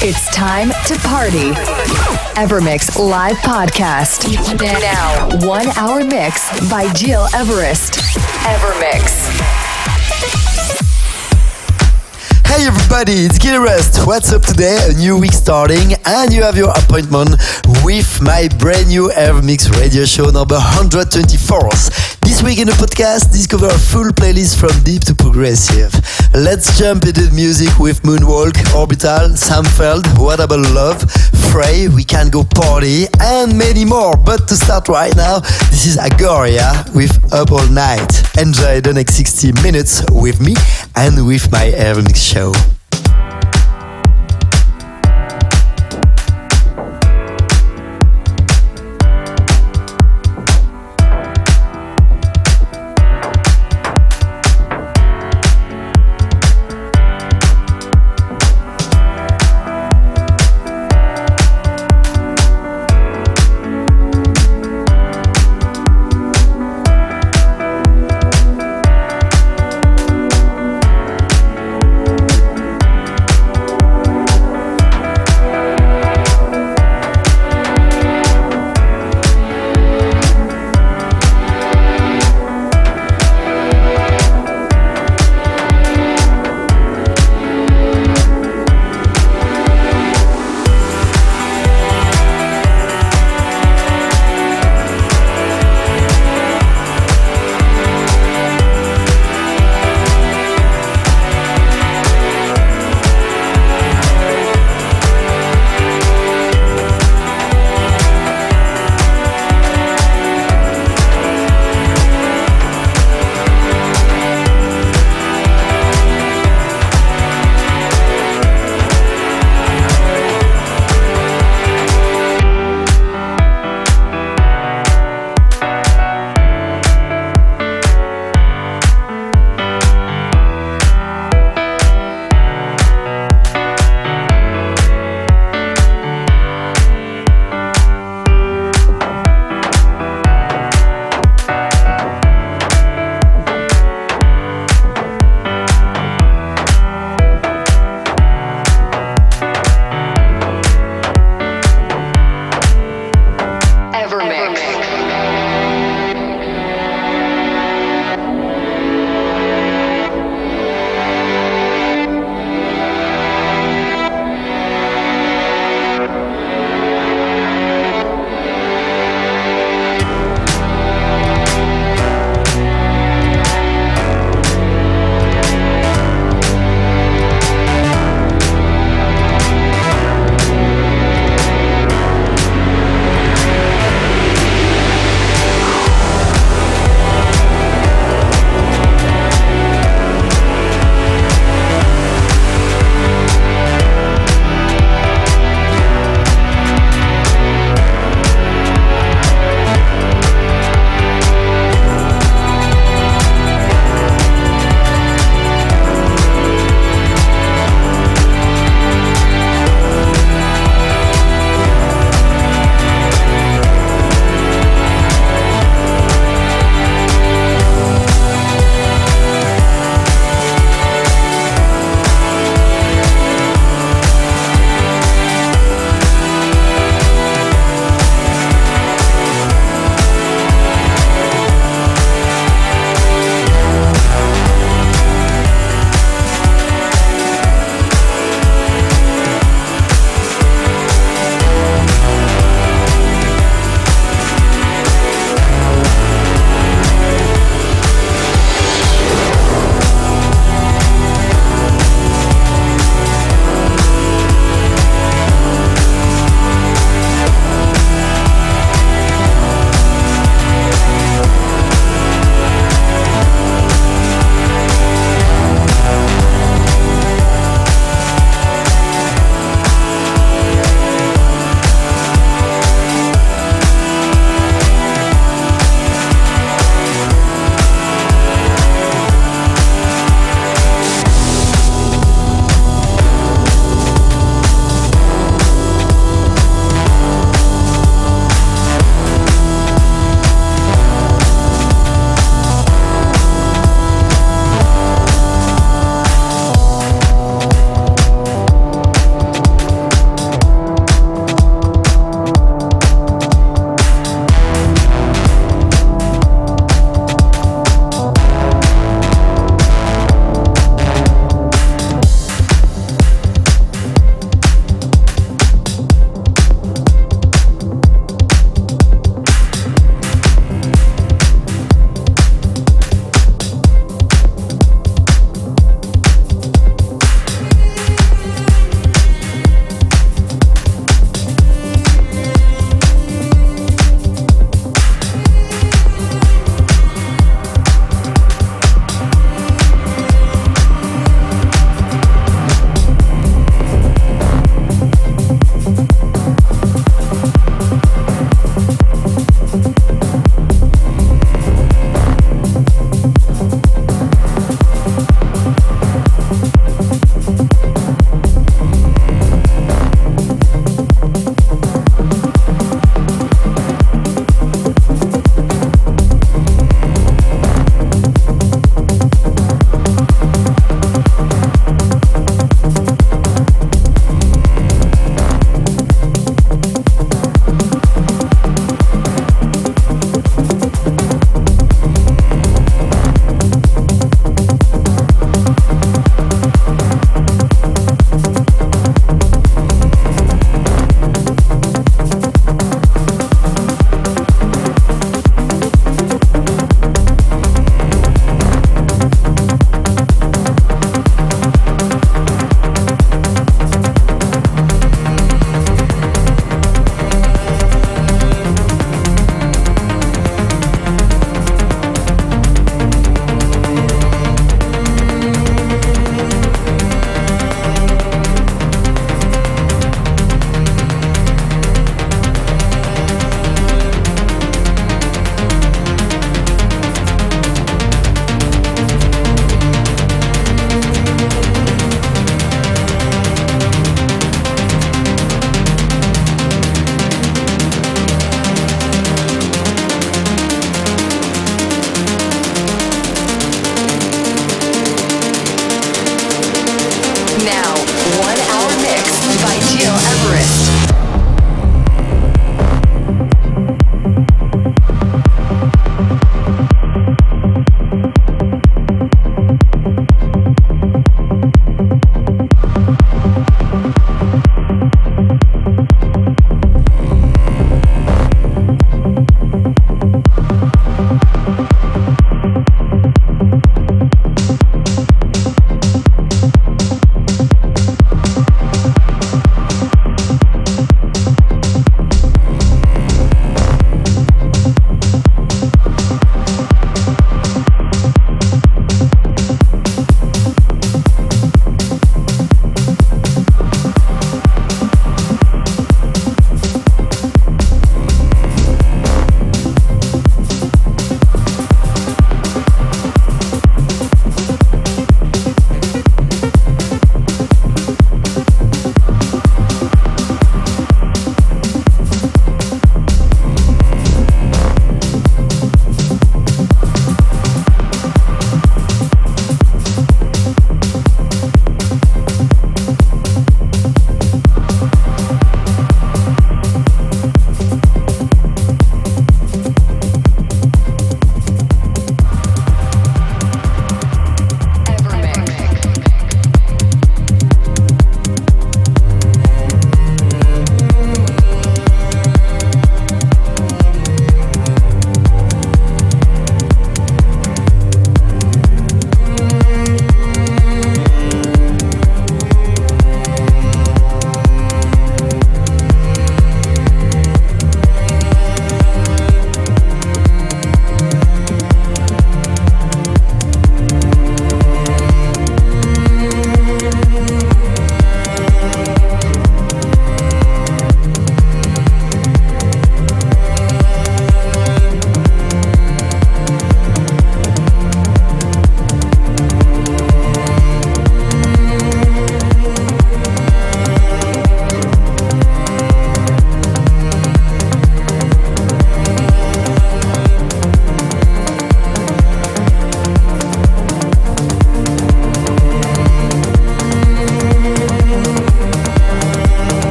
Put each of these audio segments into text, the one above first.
It's time to party. Evermix live podcast. Now, one hour mix by Gil Everest. Evermix. Hey everybody, it's Gil Everest. What's up today? A new week starting, and you have your appointment with my brand new Evermix radio show number 124. This week in the podcast, discover a full playlist from deep to progressive. Let's jump into the music with Moonwalk, Orbital, Sam Feldt, What About Love, Frey, We Can Go Party, and many more. But to start right now, this is Agoria with Up All Night. Enjoy the next 60 minutes with me and with my Evermix show.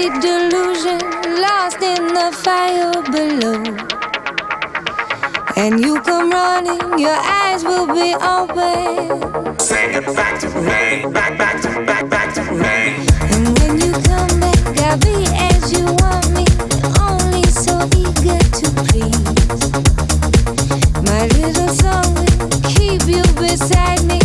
delusion lost in the fire below. And you come running, your eyes will be open. Say it back to me, back, back to, back, back to me. And when you come back, I'll be as you want me, only so eager to please. My little song will keep you beside me.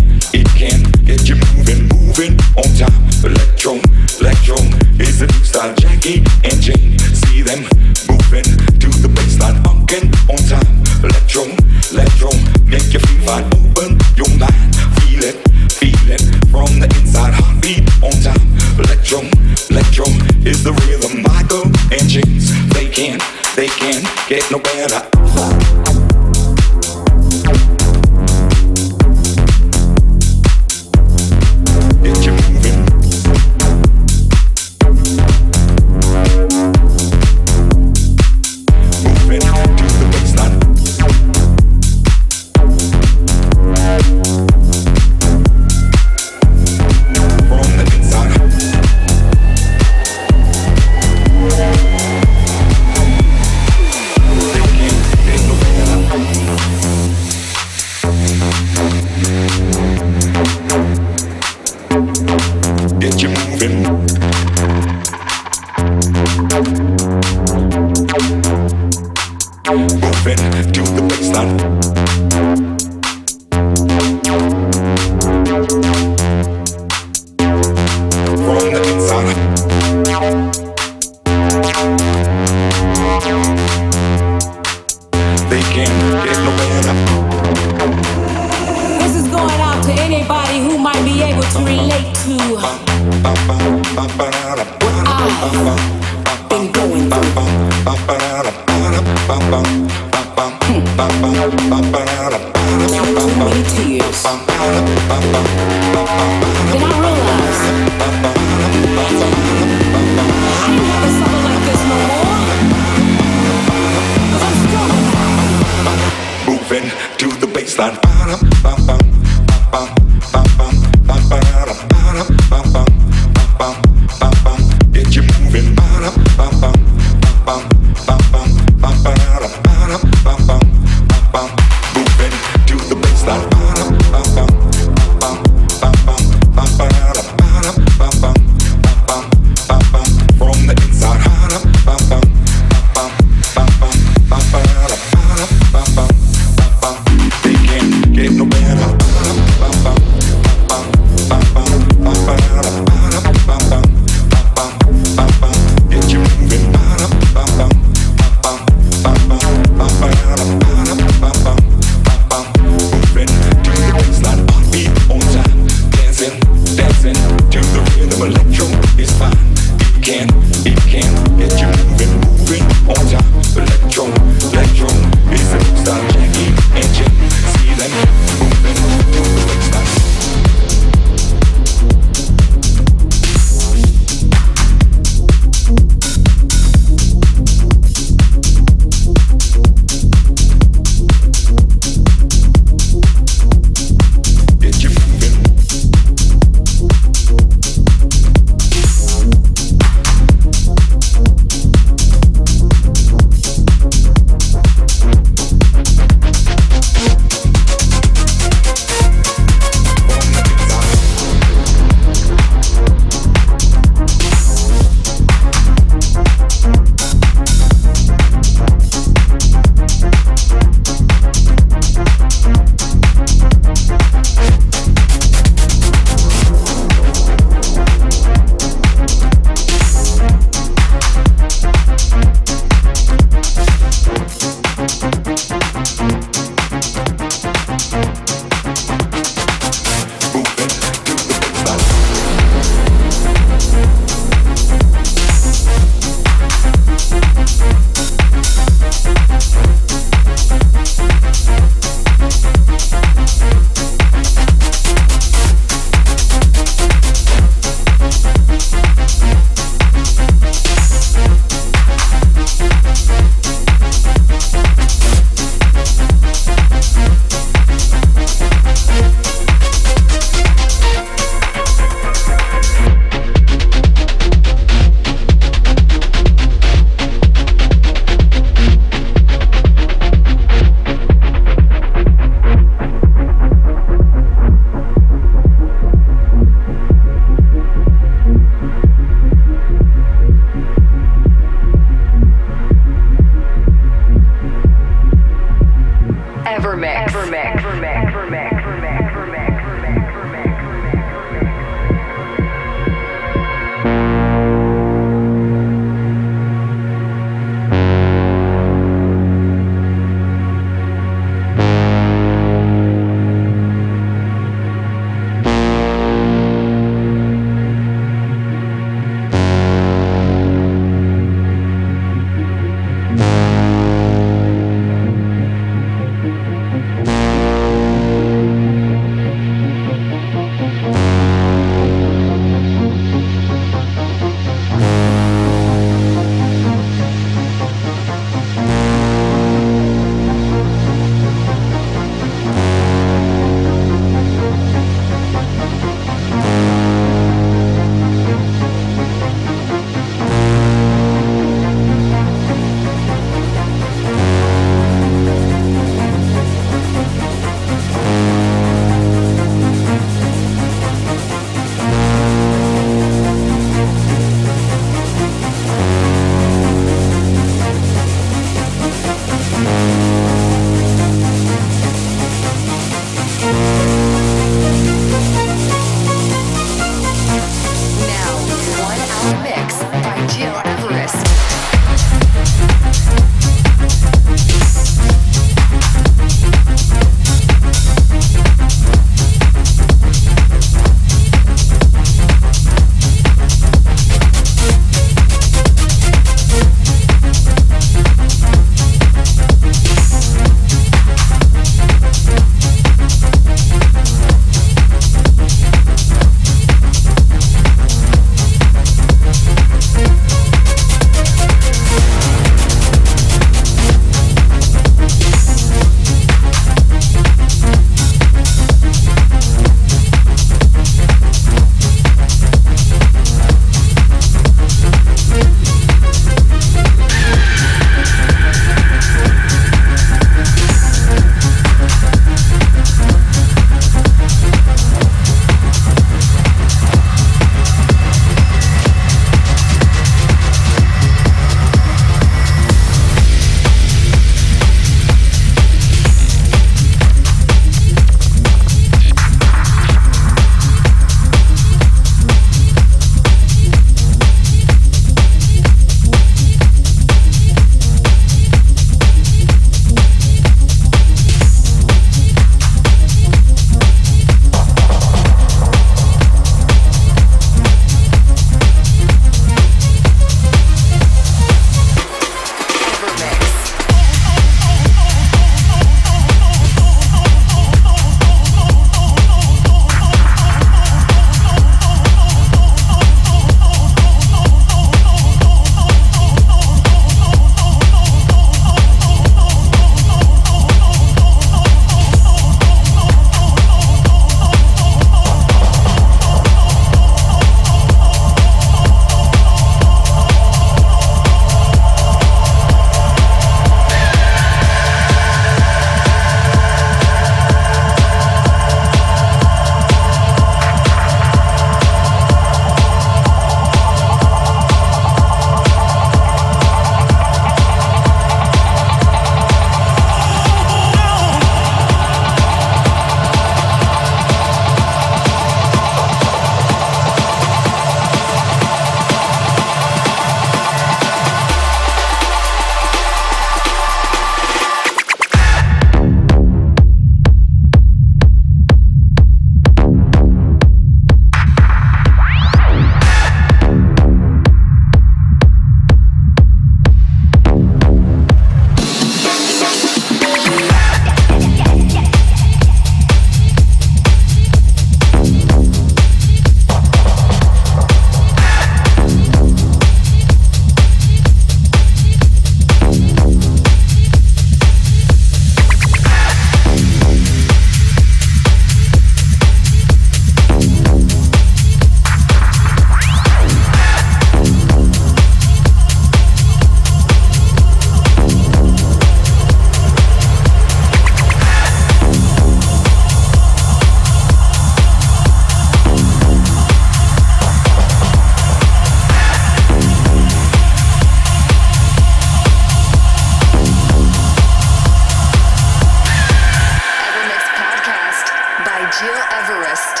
Gil Everest.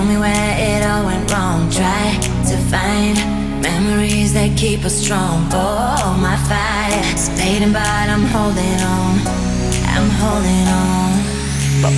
Tell me where it all went wrong. Try to find memories that keep us strong. Oh, my fire's fading, but I'm holding on. I'm holding on. But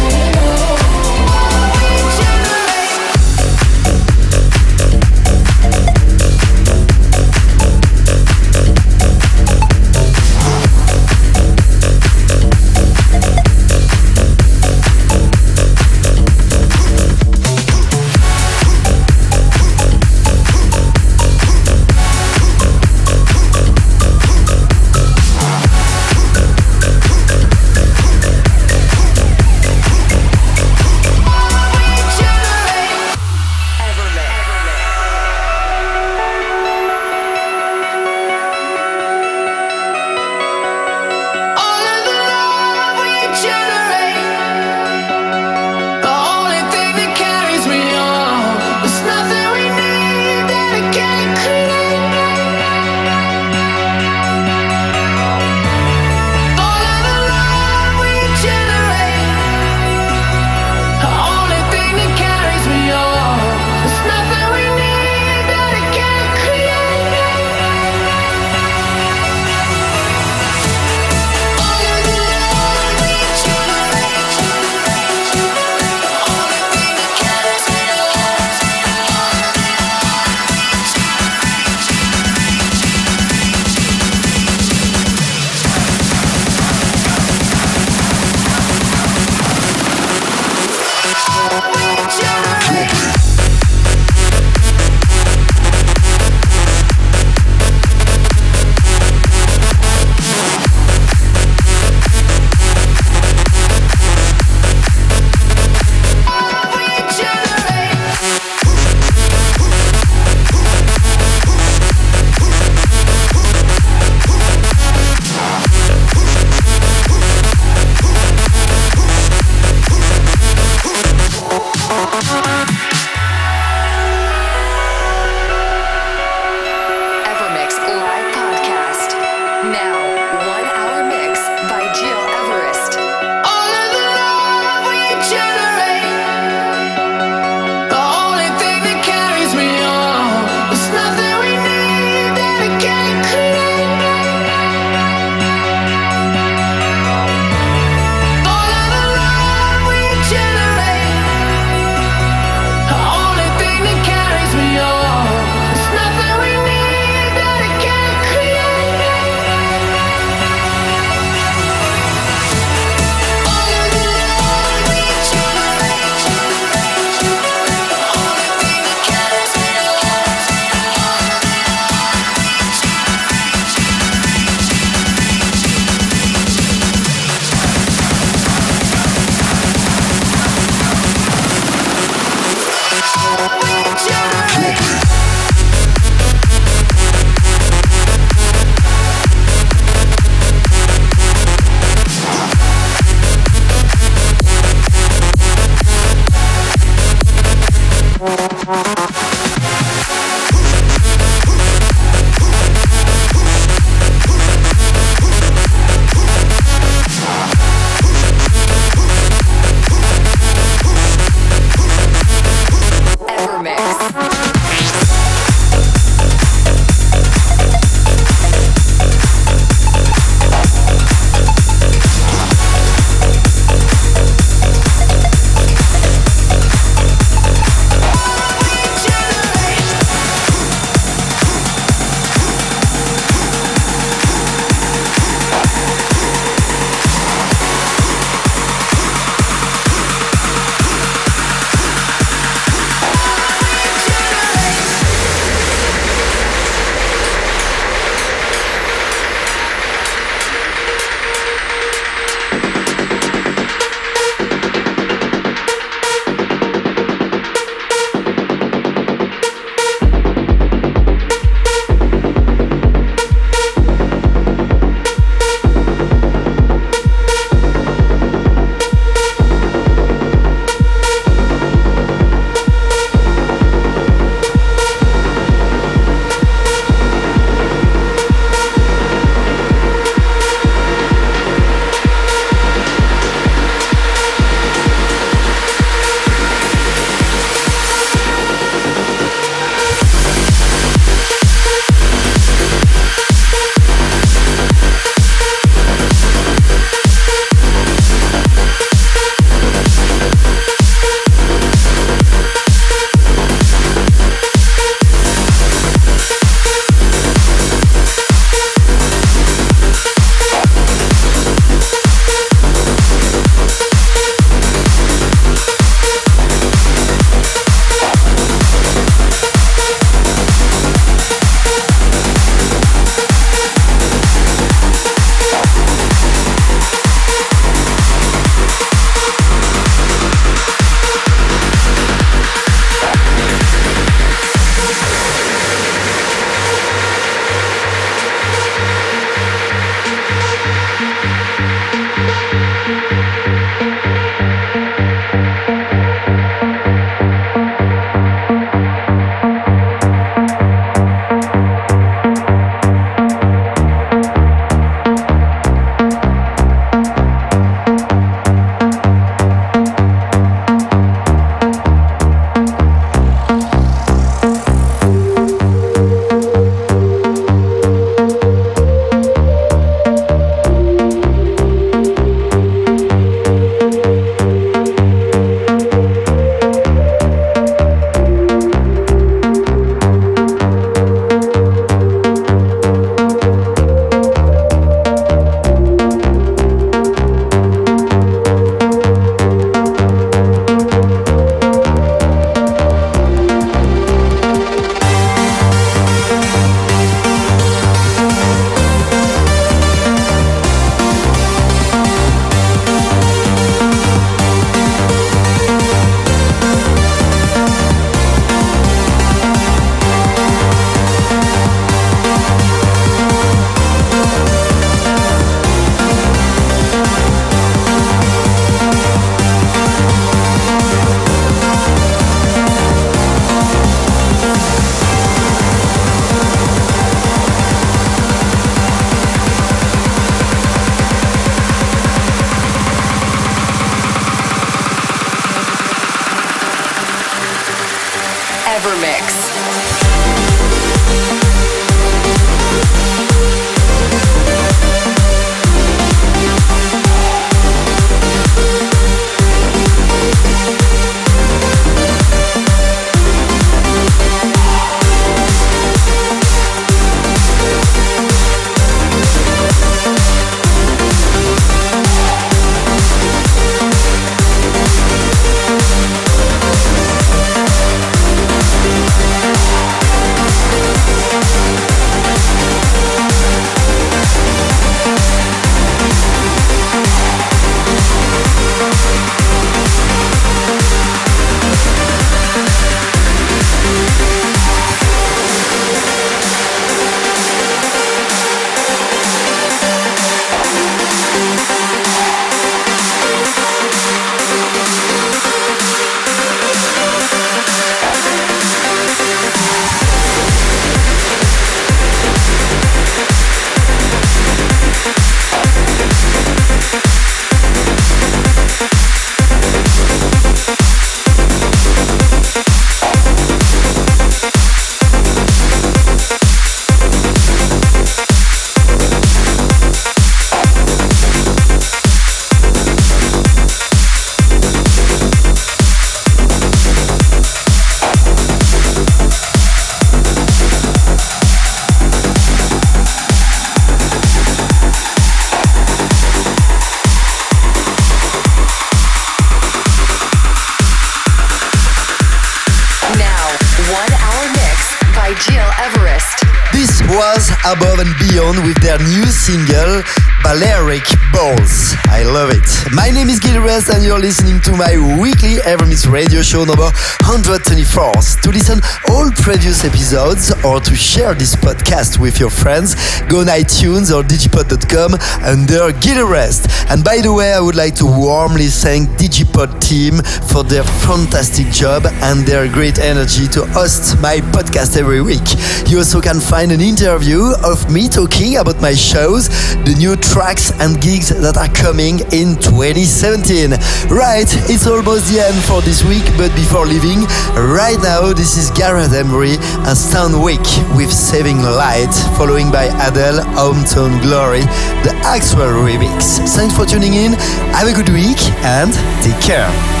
you're listening to my weekly Evermix radio show number 124. To listen all previous episodes or to share this podcast with your friends, go on iTunes or digipod.com under Everest. And by the way, I would like to warmly thank Digipod team for their fantastic job and their great energy to host my podcast every week. You also can find an interview of me talking about my shows, the new tracks and gigs that are coming in 2017. Right, it's almost the end for this week, but before leaving, right now this is Gareth Emery and Standerwick with Saving Light, following by Adele Hometown Glory, the actual remix. Thanks for tuning in, have a good week and take care.